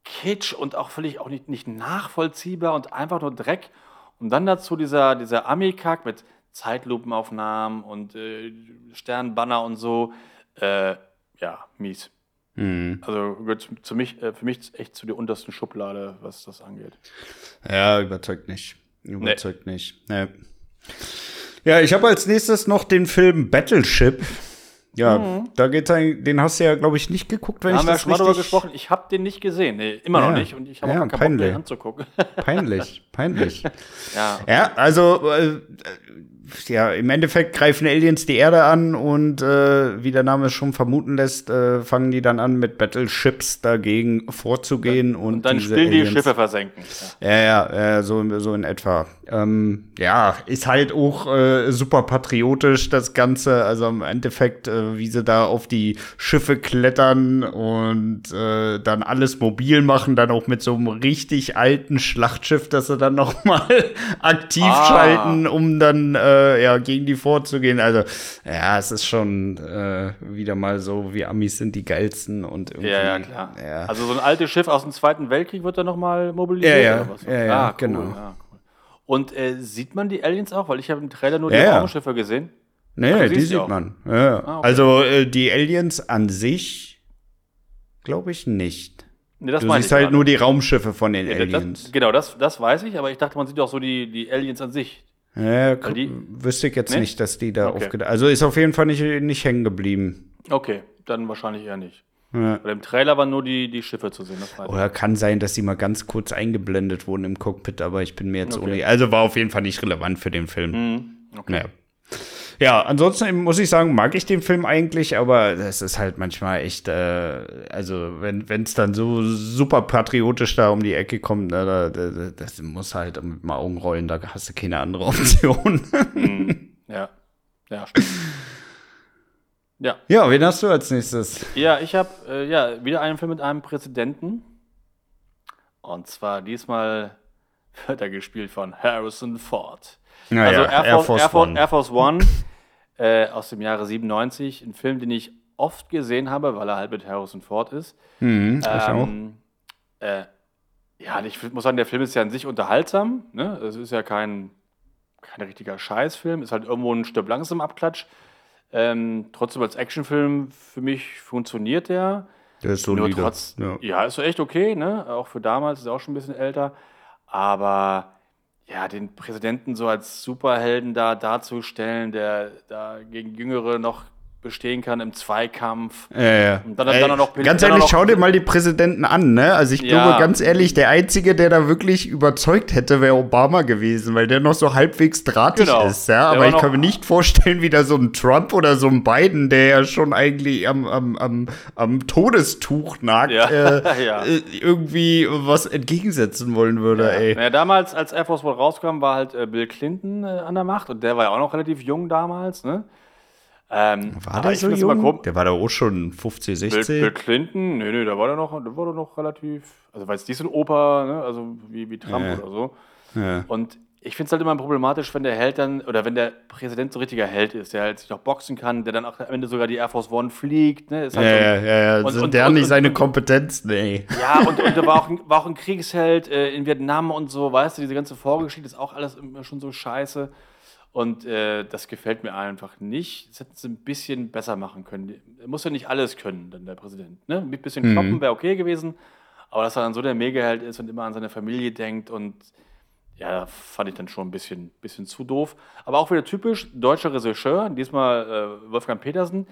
Kitsch und auch völlig auch nicht, nicht nachvollziehbar und einfach nur Dreck. Und dann dazu dieser, dieser Ami-Kack mit Zeitlupenaufnahmen und äh, Sternbanner und so. Äh, ja, mies. Mhm. Also gehört zu mich, äh, für mich echt zu der untersten Schublade, was das angeht. Ja, überzeugt nicht. Überzeugt nee. nicht. Nee. Ja, ich habe als nächstes noch den Film Battleship. Ja, mhm. da geht's ein, den hast du ja, glaube ich, nicht geguckt, wenn da ich haben das wir schon mal drüber gesprochen. Ich habe den nicht gesehen, nee, immer ja. noch nicht und ich habe ja, auch keinen Bock, den anzugucken. Peinlich, peinlich. [laughs] ja. Ja, also äh, ja, im Endeffekt greifen Aliens die Erde an und äh, wie der Name es schon vermuten lässt, äh, fangen die dann an mit Battleships dagegen vorzugehen und, und dann spielen Aliens, die Schiffe versenken. Ja, ja, ja so, so in etwa. Ähm, ja, ist halt auch äh, super patriotisch das Ganze. Also im Endeffekt, äh, wie sie da auf die Schiffe klettern und äh, dann alles mobil machen, dann auch mit so einem richtig alten Schlachtschiff, das sie dann noch [laughs] mal aktiv ah. schalten, um dann äh, ja, gegen die vorzugehen. Also, ja, es ist schon äh, wieder mal so, wie Amis sind die geilsten und irgendwie. Ja, ja, klar. Ja. Also so ein altes Schiff aus dem Zweiten Weltkrieg wird da nochmal mobilisiert ja, ja. oder was? Ja, ja, ah, cool. genau. Ja, cool. Und äh, sieht man die Aliens auch? Weil ich habe im Trailer nur die ja, Raumschiffe gesehen. Nee, Ach, die sieht auch. man. Ja. Ah, okay. Also äh, die Aliens an sich glaube ich nicht. Nee, du siehst halt nur die Raumschiffe von den ja, Aliens. Das, genau, das, das weiß ich, aber ich dachte, man sieht auch so die, die Aliens an sich. Ja, die, wüsste ich jetzt nee? nicht, dass die da okay. aufgedacht Also ist auf jeden Fall nicht, nicht hängen geblieben. Okay, dann wahrscheinlich eher nicht. Ja. Weil im Trailer waren nur die, die Schiffe zu sehen. Oder kann sein, dass sie mal ganz kurz eingeblendet wurden im Cockpit, aber ich bin mir jetzt okay. ohne. Also war auf jeden Fall nicht relevant für den Film. Mhm. Okay. Ja. Ja, ansonsten muss ich sagen, mag ich den Film eigentlich, aber das ist halt manchmal echt, äh, also wenn es dann so super patriotisch da um die Ecke kommt, ne, da, da, das muss halt mit dem Augen rollen, da hast du keine andere [laughs] Option. Mhm. Ja, ja, stimmt. Ja. Ja, wen hast du als nächstes? Ja, ich habe äh, ja wieder einen Film mit einem Präsidenten. Und zwar diesmal [laughs] wird er gespielt von Harrison Ford. Naja, also Air, Air, Force, Air, Force, One. Air Force One [laughs] äh, aus dem Jahre 97. Ein Film, den ich oft gesehen habe, weil er halt mit Harrison Ford ist. Mhm, ähm, äh, ja, ich muss sagen, der Film ist ja an sich unterhaltsam. Ne? Es ist ja kein, kein richtiger Scheißfilm. Ist halt irgendwo ein Stück langsam Abklatsch. Ähm, trotzdem als Actionfilm für mich funktioniert der. Der ist so Nur trotz, ja. ja, ist so echt okay, ne? Auch für damals, ist auch schon ein bisschen älter. Aber ja, den Präsidenten so als Superhelden da darzustellen, der da gegen Jüngere noch bestehen kann im Zweikampf. Ja, ja. Dann, Ey, dann noch, ganz ehrlich, schau dir mal die Präsidenten an, ne? Also ich ja. glaube, ganz ehrlich, der Einzige, der da wirklich überzeugt hätte, wäre Obama gewesen, weil der noch so halbwegs drahtig genau. ist, ja. Aber ich kann mir nicht vorstellen, wie da so ein Trump oder so ein Biden, der ja schon eigentlich am, am, am, am Todestuch nagt, ja. Äh, [laughs] ja. Äh, irgendwie was entgegensetzen wollen würde, ey. Naja, damals, als Air Force One rauskam, war halt äh, Bill Clinton äh, an der Macht und der war ja auch noch relativ jung damals, ne? Ähm, war der so jung? Der war da auch schon 50, 60. Bill, Bill Clinton? Nee, nee, da war der noch, der war der noch relativ, also weil es nicht so ein Opa, ne? also wie, wie Trump ja. oder so. Ja. Und ich finde es halt immer problematisch, wenn der Held dann, oder wenn der Präsident so richtiger Held ist, der halt sich noch boxen kann, der dann auch am Ende sogar die Air Force One fliegt. Ne? Halt ja, so, ja, ja, ja, und, und, der hat nicht seine Kompetenz, nee. Ja, und, und der war auch, ein, war auch ein Kriegsheld äh, in Vietnam und so, weißt du, diese ganze Vorgeschichte ist auch alles immer schon so scheiße. Und äh, das gefällt mir einfach nicht. Das hätten sie ein bisschen besser machen können. Er muss ja nicht alles können, dann der Präsident. Ne? Ein bisschen mhm. kloppen wäre okay gewesen. Aber dass er dann so der Megaheld ist und immer an seine Familie denkt und ja, fand ich dann schon ein bisschen, bisschen zu doof. Aber auch wieder typisch deutscher Regisseur, diesmal äh, Wolfgang Petersen.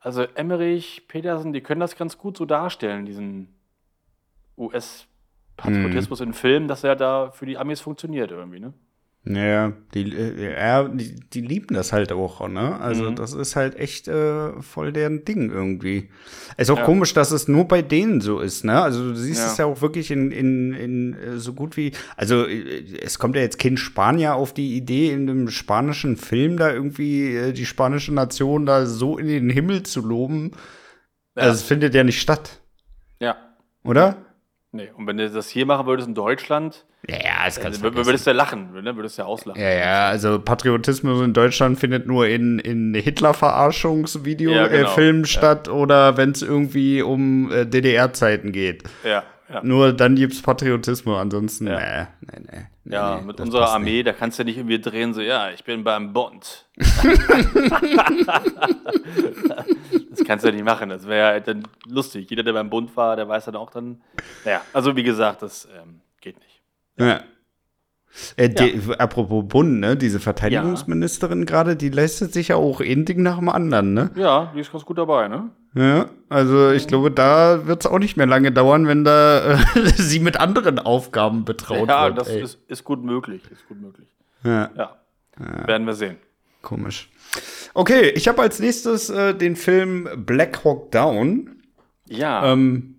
Also Emmerich, Petersen, die können das ganz gut so darstellen, diesen US-Patriotismus mhm. in Filmen, dass er da für die Amis funktioniert irgendwie, ne? Ja, die, äh, ja, die, die lieben das halt auch, ne? Also, mhm. das ist halt echt äh, voll deren Ding irgendwie. Ist auch ja. komisch, dass es nur bei denen so ist, ne? Also, du siehst ja. es ja auch wirklich in, in, in äh, so gut wie. Also, äh, es kommt ja jetzt kein Spanier auf die Idee, in einem spanischen Film da irgendwie die spanische Nation da so in den Himmel zu loben. Ja. Also, es findet ja nicht statt. Ja. Oder? Nee, und wenn du das hier machen würdest in Deutschland, ja, das kannst du Würdest du ja lachen, ne? würdest ja auslachen. Ja, ja, also Patriotismus in Deutschland findet nur in, in Hitler-Verarschungsvideo-Filmen ja, genau. äh, statt ja. oder wenn es irgendwie um äh, DDR-Zeiten geht. Ja, ja. Nur dann gibt es Patriotismus, ansonsten, ja. nee, nee, nee. nee ja, nee, mit unserer Armee, nicht. da kannst du ja nicht irgendwie drehen, so, ja, ich bin beim Bond. [laughs] das kannst du ja nicht machen, das wäre ja dann lustig. Jeder, der beim Bund war, der weiß dann auch dann, naja, also wie gesagt, das ähm, geht nicht. Ja. Äh, die, ja. Apropos Bund, ne? Diese Verteidigungsministerin ja. gerade, die leistet sich ja auch ein Ding nach dem anderen, ne? Ja, die ist ganz gut dabei, ne? Ja, also ich glaube, da wird es auch nicht mehr lange dauern, wenn da äh, [laughs] sie mit anderen Aufgaben betraut ja, wird. Ja, das ist, ist, gut möglich, ist gut möglich. Ja. ja. Werden wir sehen. Komisch. Okay, ich habe als nächstes äh, den Film Black Hawk Down. Ja. Ähm,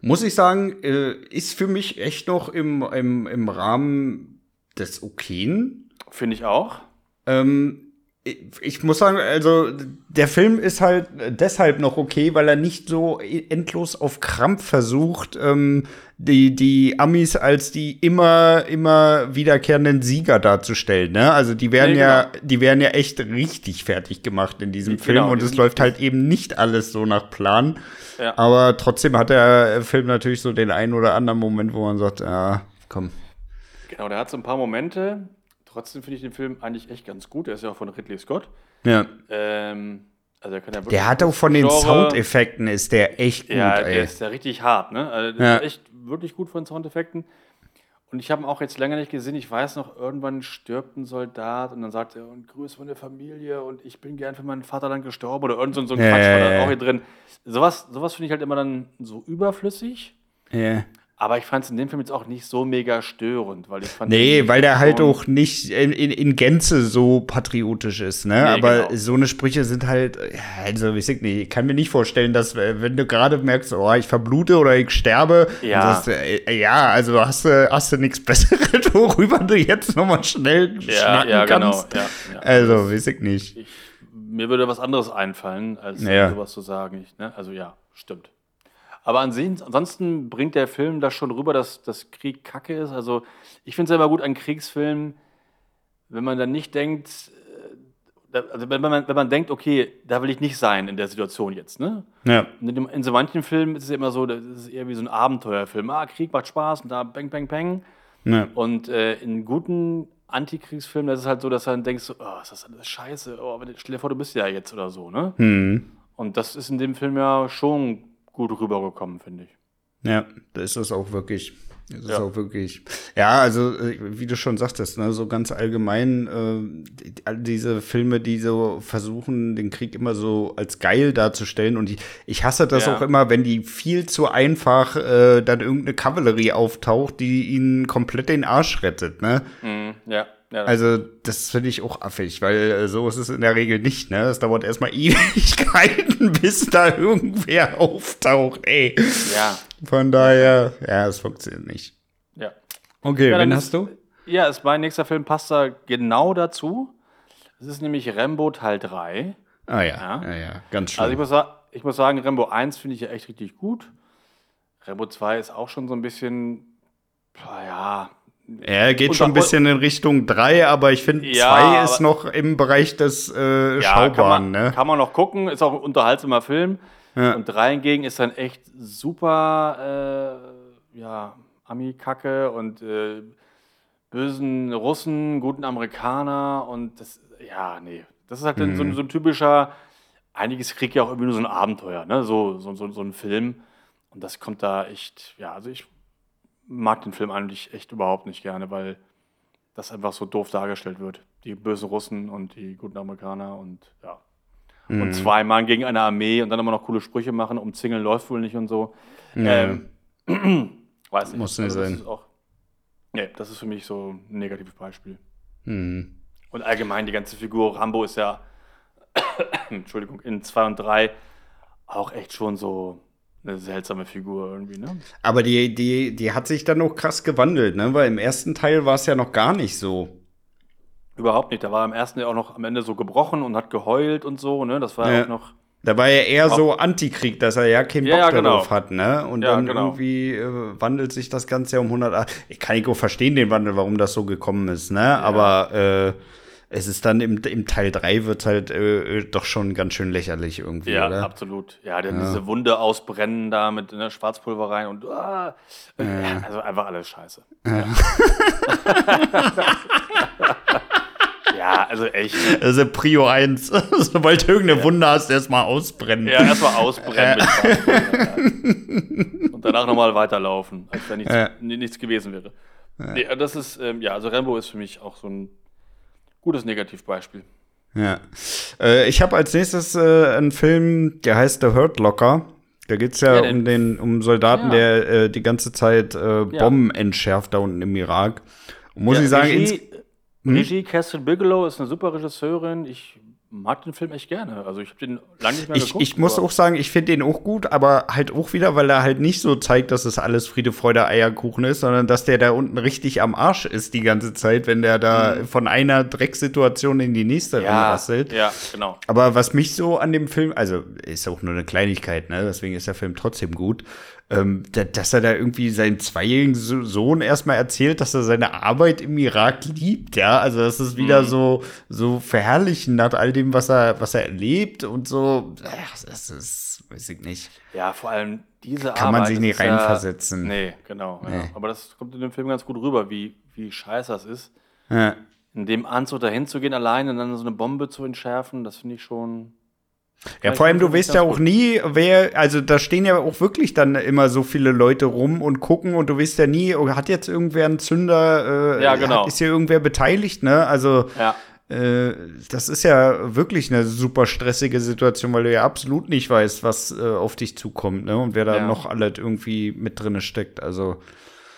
muss ich sagen, äh, ist für mich echt noch im, im, im Rahmen des Okayen. Finde ich auch. Ähm, ich muss sagen, also der Film ist halt deshalb noch okay, weil er nicht so endlos auf Krampf versucht, ähm, die, die Amis als die immer, immer wiederkehrenden Sieger darzustellen. Ne? Also die werden nee, ja, genau. die werden ja echt richtig fertig gemacht in diesem genau, Film und es läuft halt eben nicht alles so nach Plan. Ja. Aber trotzdem hat der Film natürlich so den einen oder anderen Moment, wo man sagt, ja, komm. Genau, der hat so ein paar Momente. Trotzdem finde ich den Film eigentlich echt ganz gut. Er ist ja auch von Ridley Scott. Ja. Ähm, also ja der hat auch von den Genre, Soundeffekten ist der echt gut. Ja, der ist ja richtig hart, ne? Also der ja. ist echt wirklich gut von Soundeffekten. Und ich habe ihn auch jetzt länger nicht gesehen. Ich weiß noch, irgendwann stirbt ein Soldat und dann sagt er, und Grüße von der Familie und ich bin gern für meinen Vaterland gestorben oder irgend so, ein Quatsch war da auch hier drin. Sowas, sowas finde ich halt immer dann so überflüssig. Ja. Aber ich fand es in dem Film jetzt auch nicht so mega störend, weil ich fand. Nee, weil der halt auch nicht in, in, in, Gänze so patriotisch ist, ne? Nee, Aber genau. so eine Sprüche sind halt, also ich sag nicht, ich kann mir nicht vorstellen, dass, äh, wenn du gerade merkst, oh, ich verblute oder ich sterbe, ja, sagst, äh, ja also hast du, hast du nichts [laughs] Besseres, worüber du jetzt nochmal schnell ja, ja, genau, kannst. Genau, ja, ja. Also, weiß ich nicht. Ich, mir würde was anderes einfallen, als ja. sowas zu sagen. Ich, ne? Also ja, stimmt. Aber ansonsten bringt der Film das schon rüber, dass, dass Krieg kacke ist. Also ich finde es immer gut an Kriegsfilmen, wenn man dann nicht denkt, äh, also wenn man, wenn man denkt, okay, da will ich nicht sein in der Situation jetzt. Ne? Ja. In, in so manchen Filmen ist es immer so, das ist eher wie so ein Abenteuerfilm. Ah, Krieg macht Spaß und da bang, bang, bang. Ja. Und äh, in guten Antikriegsfilmen, das ist halt so, dass du dann denkst, oh, ist das alles scheiße, oh, stell dir vor, du bist ja jetzt oder so. Ne? Mhm. Und das ist in dem Film ja schon gut rübergekommen, finde ich. Ja, da ist das auch wirklich. Das ist ja. auch wirklich. Ja, also äh, wie du schon sagtest, ne, so ganz allgemein, äh, all diese Filme, die so versuchen, den Krieg immer so als geil darzustellen. Und ich, ich hasse das ja. auch immer, wenn die viel zu einfach äh, dann irgendeine Kavallerie auftaucht, die ihnen komplett den Arsch rettet, ne? Mhm, ja. Ja, also, das finde ich auch affig, weil äh, so ist es in der Regel nicht, ne? Es dauert erstmal [laughs] Ewigkeiten, bis da irgendwer [laughs] auftaucht, ey. Ja. Von daher, ja, es funktioniert nicht. Ja. Okay, ja, wen hast du? Ja, ist mein nächster Film passt da genau dazu. Es ist nämlich Rambo Teil 3. Ah ja, ja, ja, ja. ganz schön. Also ich muss, ich muss sagen, Rambo 1 finde ich ja echt richtig gut. Rambo 2 ist auch schon so ein bisschen, ja, er geht schon ein bisschen in Richtung 3, aber ich finde, 2 ja, ist noch im Bereich des äh, ja, Schaubaren. Kann man, ne? kann man noch gucken, ist auch ein unterhaltsamer Film. Ja. Und 3 hingegen ist dann echt super, äh, ja, Ami-Kacke und äh, bösen Russen, guten Amerikaner und das, ja, nee. Das ist halt mhm. so, so, ein typischer, einiges kriegt ja auch irgendwie nur so ein Abenteuer, ne? So, so, so, so ein Film. Und das kommt da echt, ja, also ich mag den Film eigentlich echt überhaupt nicht gerne, weil das einfach so doof dargestellt wird. Die bösen Russen und die guten Amerikaner und ja. Mhm. Und zwei Mann gegen eine Armee und dann immer noch coole Sprüche machen, umzingeln läuft wohl nicht und so. Mhm. Ähm, [clears throat] weiß nicht. Muss nicht also, sein. Auch, nee, das ist für mich so ein negatives Beispiel. Mhm. Und allgemein die ganze Figur Rambo ist ja, [clears throat] Entschuldigung, in 2 und 3 auch echt schon so eine seltsame Figur irgendwie, ne? Aber die, die, die hat sich dann noch krass gewandelt, ne? Weil im ersten Teil war es ja noch gar nicht so. Überhaupt nicht. Da war im ersten ja auch noch am Ende so gebrochen und hat geheult und so, ne? Das war ja auch noch. Da war ja eher so Antikrieg, dass er ja keinen Bock ja, genau. darauf hat, ne? Und ja, dann genau. irgendwie äh, wandelt sich das Ganze ja um 100. Ich kann nicht verstehen den Wandel, warum das so gekommen ist, ne? Ja. Aber äh, es ist dann im, im Teil 3 wird halt äh, doch schon ganz schön lächerlich irgendwie, ja, oder? absolut. Ja, dann ja. diese Wunde ausbrennen da mit ne, Schwarzpulver rein und ah, ja. also einfach alles scheiße. Ja. ja, [laughs] also echt. Also Prio 1. [laughs] Sobald du irgendeine Wunde hast, erstmal ausbrennen. Ja, erstmal ausbrennen. [laughs] Und danach nochmal weiterlaufen, als wenn nichts, nichts gewesen wäre. Nee, das ist, ähm, ja, also Rambo ist für mich auch so ein Gutes Negativbeispiel. Ja. Äh, ich habe als nächstes äh, einen Film, der heißt The Hurt Locker. Da geht es ja, ja um den um Soldaten, ja. der äh, die ganze Zeit äh, Bomben ja. entschärft da unten im Irak. Und muss ich sagen, Regie, hm? Regie Catherine Bigelow ist eine super Regisseurin. Ich mag den Film echt gerne. Also ich habe den lange nicht mehr ich, geguckt. Ich muss auch sagen, ich finde den auch gut, aber halt auch wieder, weil er halt nicht so zeigt, dass es alles Friede, Freude, Eierkuchen ist, sondern dass der da unten richtig am Arsch ist die ganze Zeit, wenn der da mhm. von einer Drecksituation in die nächste ja, rasselt. Ja, genau. Aber was mich so an dem Film, also ist auch nur eine Kleinigkeit, ne? Deswegen ist der Film trotzdem gut ähm, dass er da irgendwie seinen zweijährigen Sohn erstmal erzählt, dass er seine Arbeit im Irak liebt, ja. Also das ist wieder mhm. so, so verherrlichen nach all dem, was er, was er erlebt und so. Ach, das ist, weiß ich nicht. Ja, vor allem diese Kann Arbeit. man sich nicht reinversetzen. Ja, nee, genau. Nee. Ja. Aber das kommt in dem Film ganz gut rüber, wie, wie scheiße das ist. Ja. In dem Anzug dahin zu gehen alleine und dann so eine Bombe zu entschärfen, das finde ich schon ja, vor allem, du weißt ja auch nie, wer, also da stehen ja auch wirklich dann immer so viele Leute rum und gucken und du weißt ja nie, oh, hat jetzt irgendwer einen Zünder, äh, ja, genau. ist hier irgendwer beteiligt, ne? Also, ja. äh, das ist ja wirklich eine super stressige Situation, weil du ja absolut nicht weißt, was äh, auf dich zukommt, ne? Und wer da ja. noch alles irgendwie mit drin steckt. Also.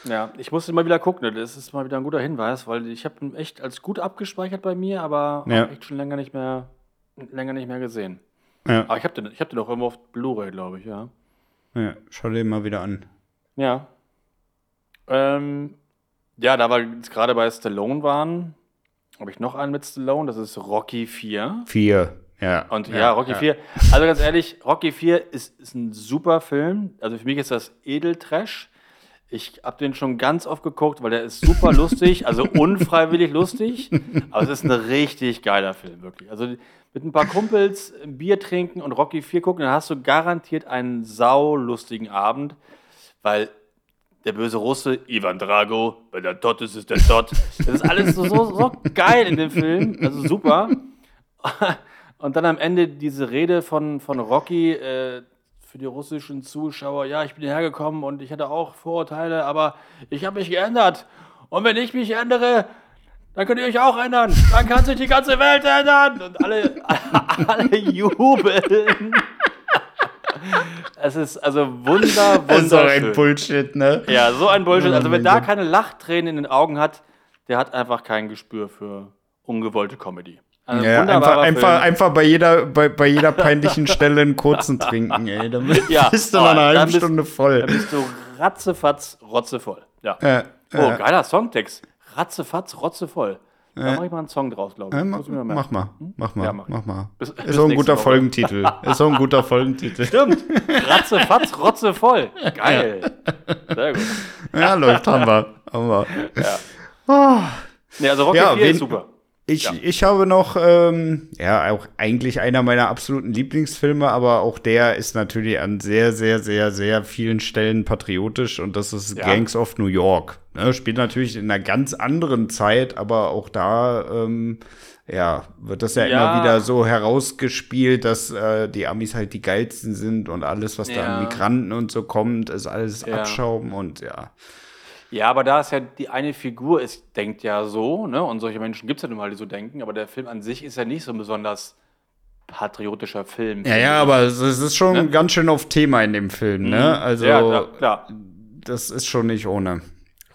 Ja, ich musste mal wieder gucken. Ne? Das ist mal wieder ein guter Hinweis, weil ich habe ihn echt als gut abgespeichert bei mir, aber ja. echt schon länger nicht mehr, länger nicht mehr gesehen. Ja. Aber ich habe den, ich hab den auch immer auf Blu-ray, glaube ich, ja. Ja, schau dir mal wieder an. Ja. Ähm, ja, da wir jetzt gerade bei Stallone waren, habe ich noch einen mit Stallone, das ist Rocky 4. 4, ja. Und ja, ja Rocky ja. 4. Also ganz ehrlich, Rocky 4 ist, ist ein super Film. Also für mich ist das Edeltrash. Ich habe den schon ganz oft geguckt, weil der ist super [laughs] lustig, also unfreiwillig lustig. Aber es ist ein richtig geiler Film, wirklich. Also mit ein paar Kumpels Bier trinken und Rocky 4 gucken, dann hast du garantiert einen saulustigen Abend, weil der böse Russe, Ivan Drago, wenn der Tot ist, ist der Tot. Das ist alles so, so, so geil in dem Film, also super. [laughs] Und dann am Ende diese Rede von, von Rocky äh, für die russischen Zuschauer, ja, ich bin hierher gekommen und ich hatte auch Vorurteile, aber ich habe mich geändert. Und wenn ich mich ändere, dann könnt ihr euch auch ändern. Dann kann sich die ganze Welt ändern. Und alle, [laughs] alle jubeln. Es ist also wunder, [laughs] wunderschön. So ein Bullshit, ne? Ja, so ein Bullshit. Also wer da keine Lachtränen in den Augen hat, der hat einfach kein Gespür für ungewollte Comedy. Also ja, einfach, einfach, einfach bei jeder, bei, bei jeder peinlichen Stelle einen kurzen [laughs] trinken, ey. Dann ja, bist du oh, noch eine halbe bist, Stunde voll. Dann bist du ratzefatz, rotzevoll. Ja. Äh, oh, äh. geiler Songtext. Ratzefatz, rotzevoll. Da mache ich mal einen Song draus, glaube ich. Äh, mach, mal mach, mal, hm? mach mal, ja, mach, mach mal. Bis, ist so ein guter Woche. Folgentitel. ist so ein guter Folgentitel. [laughs] Stimmt. Ratze, fatz, rotze voll. Geil. Ja. Sehr gut. Ja, läuft, haben wir. Haben wir. Ja. Oh. Nee, also Rocket ja, 4 ist super. Ich, ja. ich habe noch, ähm, ja, auch eigentlich einer meiner absoluten Lieblingsfilme, aber auch der ist natürlich an sehr, sehr, sehr, sehr vielen Stellen patriotisch und das ist. Gangs of New York. Ne, spielt natürlich in einer ganz anderen Zeit, aber auch da, ähm, ja, wird das ja, ja, immer wieder so herausgespielt, dass äh, die Amis halt die geilsten sind und alles, was da an Migranten und so kommt, ist alles Abschaum und ja. Ja, aber da ist ja die eine Figur ist, denkt ja so, ne? Und solche Menschen gibt es ja nun mal, die so denken, aber der Film an sich ist ja nicht so ein besonders patriotischer Film. Ja, ja, aber es ist schon ne? ganz schön auf Thema in dem Film, ne? Mhm. Also ja, klar, klar. das ist schon nicht ohne.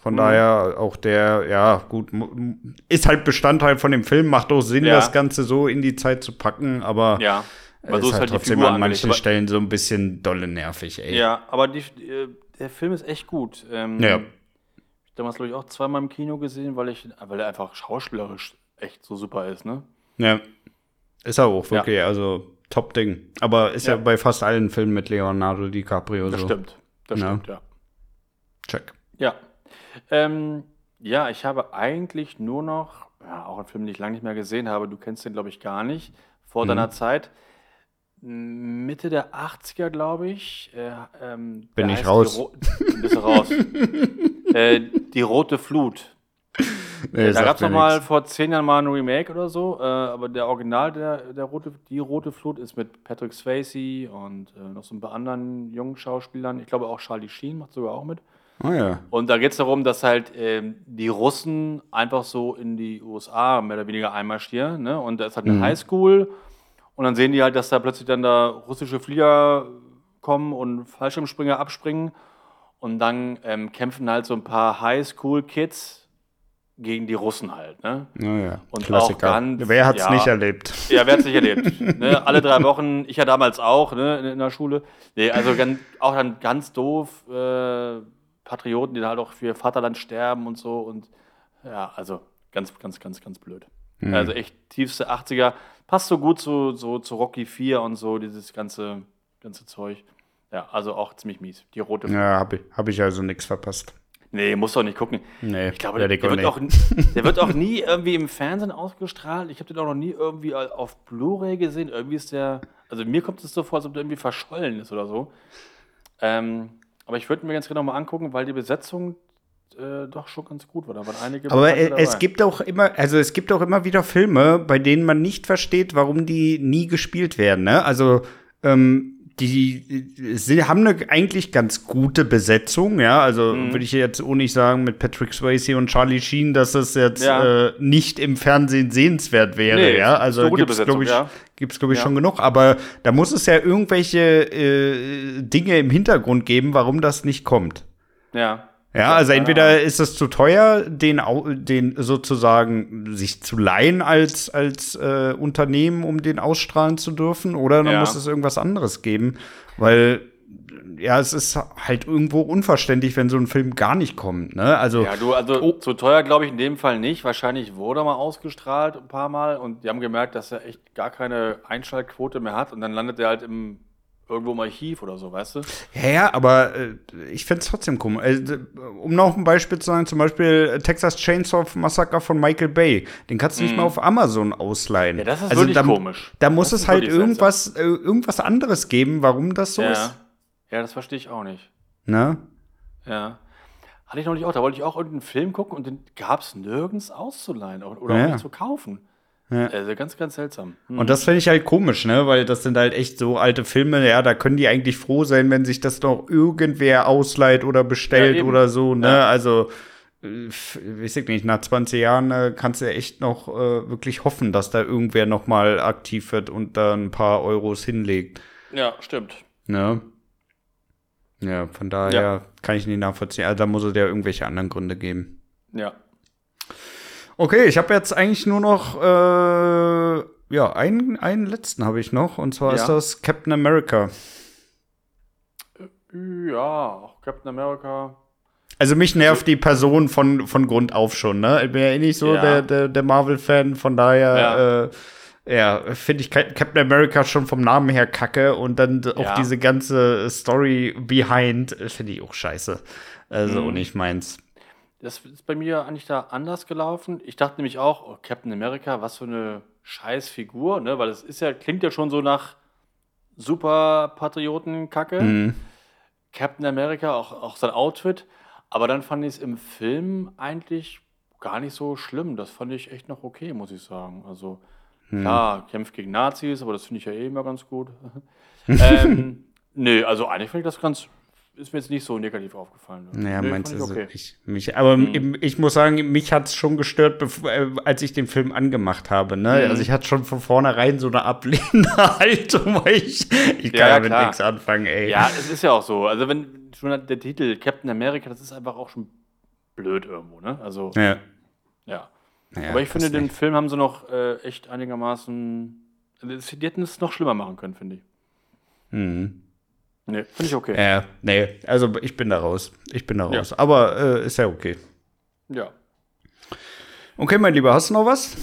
Von mhm. daher auch der, ja, gut, ist halt Bestandteil von dem Film, macht auch Sinn, ja. das Ganze so in die Zeit zu packen, aber ja. Aber so ist halt, halt trotzdem an manchen Stellen so ein bisschen dolle nervig, ey. Ja, aber die, äh, der Film ist echt gut. Ähm, ja damals, glaube ich, auch zweimal im Kino gesehen, weil, ich, weil er einfach schauspielerisch echt so super ist, ne? Ja. Ist er auch, wirklich. Ja. Also, Top-Ding. Aber ist ja. ja. bei fast allen Filmen mit Leonardo DiCaprio das so. Das stimmt. Das ja. stimmt, ja. Check. Ja. Ähm, ja, ich habe eigentlich nur noch, ja, auch einen Film, den ich lange nicht mehr gesehen habe, du kennst den, glaube ich, gar nicht, vor mhm. deiner Zeit. Mitte der 80er, glaube ich. Äh, ähm, Bin ich raus. [laughs] Bist du raus. [laughs] äh, die Rote Flut. Nee, da gab es noch mal vor zehn Jahren mal ein Remake oder so, äh, aber der Original, der, der Rote, die Rote Flut, ist mit Patrick Swayze und äh, noch so ein paar anderen jungen Schauspielern. Ich glaube auch Charlie Sheen macht sogar auch mit. Oh ja. Und da geht es darum, dass halt ähm, die Russen einfach so in die USA mehr oder weniger einmarschieren. Ne? Und da ist halt eine mhm. Highschool und dann sehen die halt, dass da plötzlich dann da russische Flieger kommen und Fallschirmspringer abspringen. Und dann ähm, kämpfen halt so ein paar Highschool-Kids gegen die Russen halt. Ne? Ja, ja. Und Klassiker. Auch ganz, wer hat es ja, nicht erlebt? Ja, wer hat es nicht erlebt? ne? Alle drei Wochen, ich ja damals auch ne, in, in der Schule. Nee, also ganz, auch dann ganz doof, äh, Patrioten, die da halt auch für ihr Vaterland sterben und so. Und ja, also ganz, ganz, ganz, ganz blöd. Mhm. Also echt tiefste 80er. Passt so gut zu, so, zu Rocky 4 und so, dieses ganze, ganze Zeug. Ja, also auch ziemlich mies. Die rote. Ja, habe ich, hab ich also nichts verpasst. Nee, muss doch nicht gucken. Nee, ich glaube, der, der, wird auch, der wird auch nie irgendwie im Fernsehen ausgestrahlt. Ich habe den auch noch nie irgendwie auf Blu-ray gesehen. Irgendwie ist der, also mir kommt es so vor, als ob der irgendwie verschollen ist oder so. Ähm, aber ich würde mir ganz genau mal angucken, weil die Besetzung äh, doch schon ganz gut war. Da waren einige. Aber es gibt auch immer, also es gibt auch immer wieder Filme, bei denen man nicht versteht, warum die nie gespielt werden. Ne? Also ähm, die, sie haben eine eigentlich ganz gute Besetzung, ja. Also mhm. würde ich jetzt auch nicht sagen mit Patrick Swayze und Charlie Sheen, dass es jetzt ja. äh, nicht im Fernsehen sehenswert wäre, nee, ja. Also gibt's glaube ich, ja. Gibt's glaube ich ja. schon genug. Aber da muss es ja irgendwelche äh, Dinge im Hintergrund geben, warum das nicht kommt. Ja. Ja, also entweder ist es zu teuer, den, den sozusagen sich zu leihen als, als äh, Unternehmen, um den ausstrahlen zu dürfen, oder dann ja. muss es irgendwas anderes geben, weil ja, es ist halt irgendwo unverständlich, wenn so ein Film gar nicht kommt, ne? Also Ja, du also oh. zu teuer glaube ich in dem Fall nicht, wahrscheinlich wurde er mal ausgestrahlt ein paar mal und die haben gemerkt, dass er echt gar keine Einschaltquote mehr hat und dann landet er halt im irgendwo im Archiv oder so, weißt du? Ja, ja aber äh, ich finde es trotzdem komisch. Also, um noch ein Beispiel zu sagen, zum Beispiel Texas Chainsaw Massacre von Michael Bay. Den kannst du mm. nicht mal mhm. auf Amazon ausleihen. Ja, das ist also wirklich da, komisch. Da muss das es halt irgendwas, äh, irgendwas anderes geben, warum das so ja. ist. Ja, das verstehe ich auch nicht. Na? Ja. Hatte ich noch nicht auch. Da wollte ich auch irgendeinen Film gucken und den gab es nirgends auszuleihen oder ja. auch nicht zu kaufen. Ja. Also ganz, ganz seltsam. Hm. Und das finde ich halt komisch, ne? Weil das sind halt echt so alte Filme, ja, da können die eigentlich froh sein, wenn sich das noch irgendwer ausleiht oder bestellt ja, oder so, ne? Ja. Also, äh, weiß ich nicht, nach 20 Jahren äh, kannst du ja echt noch äh, wirklich hoffen, dass da irgendwer noch mal aktiv wird und da ein paar Euros hinlegt. Ja, stimmt. Ne? Ja, von daher ja. kann ich nicht nachvollziehen. Also da muss es ja irgendwelche anderen Gründe geben. Ja. Okay, ich habe jetzt eigentlich nur noch, äh, ja, einen, einen letzten habe ich noch. Und zwar ja. ist das Captain America. Ja, Captain America. Also mich nervt die Person von, von Grund auf schon, ne? Ich bin ja eh nicht so ja. der, der, der Marvel-Fan, von daher, äh, ja finde ich Captain America schon vom Namen her kacke und dann auch ja. diese ganze Story behind finde ich auch scheiße. Also mhm. nicht meins. Das ist bei mir eigentlich da anders gelaufen. Ich dachte nämlich auch, oh, Captain America, was für eine Scheißfigur, ne? Weil es ist ja, klingt ja schon so nach super Patrioten-Kacke. Mhm. Captain America, auch, auch sein Outfit. Aber dann fand ich es im Film eigentlich gar nicht so schlimm. Das fand ich echt noch okay, muss ich sagen. Also, mhm. klar, kämpft gegen Nazis, aber das finde ich ja eh immer ganz gut. [laughs] ähm, nö, also eigentlich finde ich das ganz, ist mir jetzt nicht so negativ aufgefallen. Naja, nee, meinst du, okay. ich, mich, aber mhm. ich muss sagen, mich hat es schon gestört, äh, als ich den Film angemacht habe. Ne? Mhm. Also ich hatte schon von vornherein so eine ablehnende [laughs] Haltung, weil ich, ich kann ja, damit nichts anfangen, ey. Ja, es ist ja auch so. Also wenn schon der Titel Captain America, das ist einfach auch schon blöd irgendwo, ne? Also, ja. Ja. Naja, aber ich finde, den nicht. Film haben sie noch äh, echt einigermaßen. Die hätten es noch schlimmer machen können, finde ich. Mhm. Nee, finde ich okay. Ja, nee, also ich bin da raus. Ich bin da raus. Ja. Aber äh, ist ja okay. Ja. Okay, mein Lieber, hast du noch was?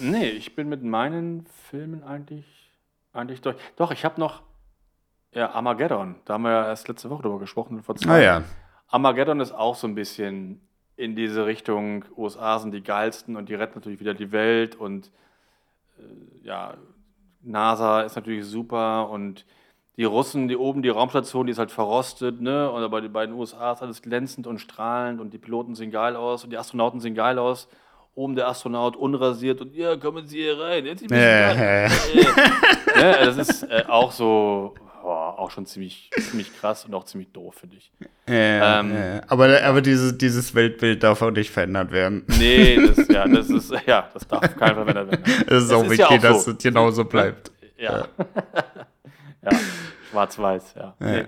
Nee, ich bin mit meinen Filmen eigentlich, eigentlich durch. Doch, ich habe noch ja, Armageddon. Da haben wir ja erst letzte Woche drüber gesprochen. Vor zwei ah, ja. Armageddon ist auch so ein bisschen in diese Richtung, USA sind die geilsten und die retten natürlich wieder die Welt und äh, ja, NASA ist natürlich super und die Russen, die oben die Raumstation, die ist halt verrostet, ne? Und bei den beiden USA ist alles glänzend und strahlend und die Piloten sehen geil aus und die Astronauten sehen geil aus. Oben der Astronaut unrasiert und ja, kommen Sie hier rein. Jetzt äh. ja, das ist äh, auch so, boah, auch schon ziemlich, ziemlich krass und auch ziemlich doof, finde ich. Ja, ähm, ja. Aber, aber dieses, dieses Weltbild darf auch nicht verändert werden. Nee, [laughs] das, ja, das ist, ja, das darf kein verändert werden. Es ist auch ist wichtig, ja auch so. dass es genauso bleibt. ja. ja, [laughs] schwarz-weiß, ja. Nee.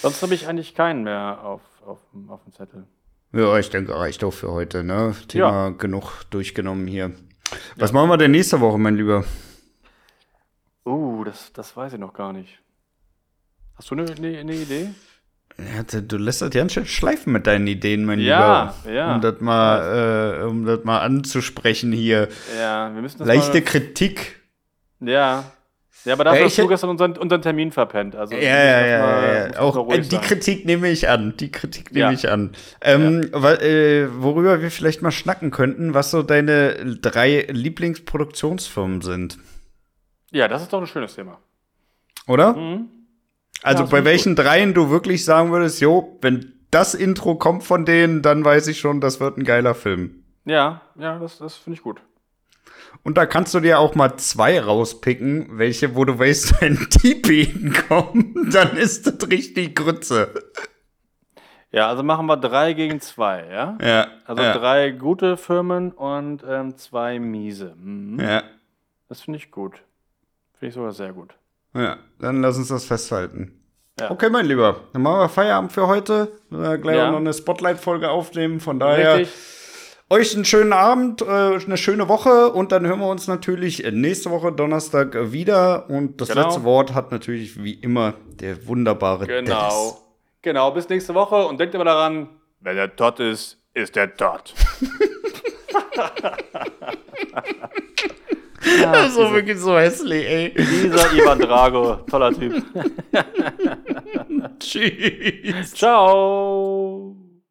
Sonst habe ich eigentlich keinen mehr auf, auf, auf dem Zettel. Ja, ich denke, reicht auch für heute, ne? Thema genug durchgenommen hier. Was machen wir denn nächste Woche, mein Lieber? Das, das weiß ich noch gar nicht. Hast du eine, eine, eine Idee? Ja, du lässt das ganz schön schleifen mit deinen Ideen, mein ja, Lieber. Ja, Um das mal, äh, um das mal anzusprechen hier. Ja, wir müssen das Leichte mal... Kritik. Ja, ja, aber dafür ja, hast du gestern unseren, unseren Termin verpennt. Also, ja, ja, ja, mal, ja. Auch äh, die sein. Kritik nehme ich an. Die Kritik nehme ja. ich an. Ähm, äh, worüber wir vielleicht mal schnacken könnten, was so deine drei Lieblingsproduktionsfirmen sind. Ja, das ist doch ein schönes Thema. Oder? Mhm. Also bei welchen gut. dreien du wirklich sagen würdest, jo, wenn das Intro kommt von denen, dann weiß ich schon, das wird ein geiler Film. Ja, ja, das, das finde ich gut. Und da kannst du dir auch mal zwei rauspicken, welche, wo du weißt, [laughs] wenn die beiden kommen, dann ist das richtig Grütze. Ja, also machen wir drei gegen zwei, ja? Ja. Also ja. drei gute Firmen und ähm, zwei miese. Mhm. Ja. Das finde ich gut. Finde ich sogar sehr gut. Ja, dann lass uns das festhalten. Ja. Okay, mein Lieber, dann machen wir Feierabend für heute. Wir gleich Ja. auch noch eine Spotlight-Folge aufnehmen. Von daher, Richtig. euch einen schönen Abend, äh, eine schöne Woche und dann hören wir uns natürlich nächste Woche Donnerstag wieder. Und das Genau. letzte Wort hat natürlich wie immer der wunderbare Genau. Genau, bis nächste Woche und denkt immer daran, wer der Todd ist, ist der [laughs] Todd. Das ist so wirklich so hässlich, ey. Dieser Ivan Drago, toller Typ. [laughs] Tschüss. Ciao.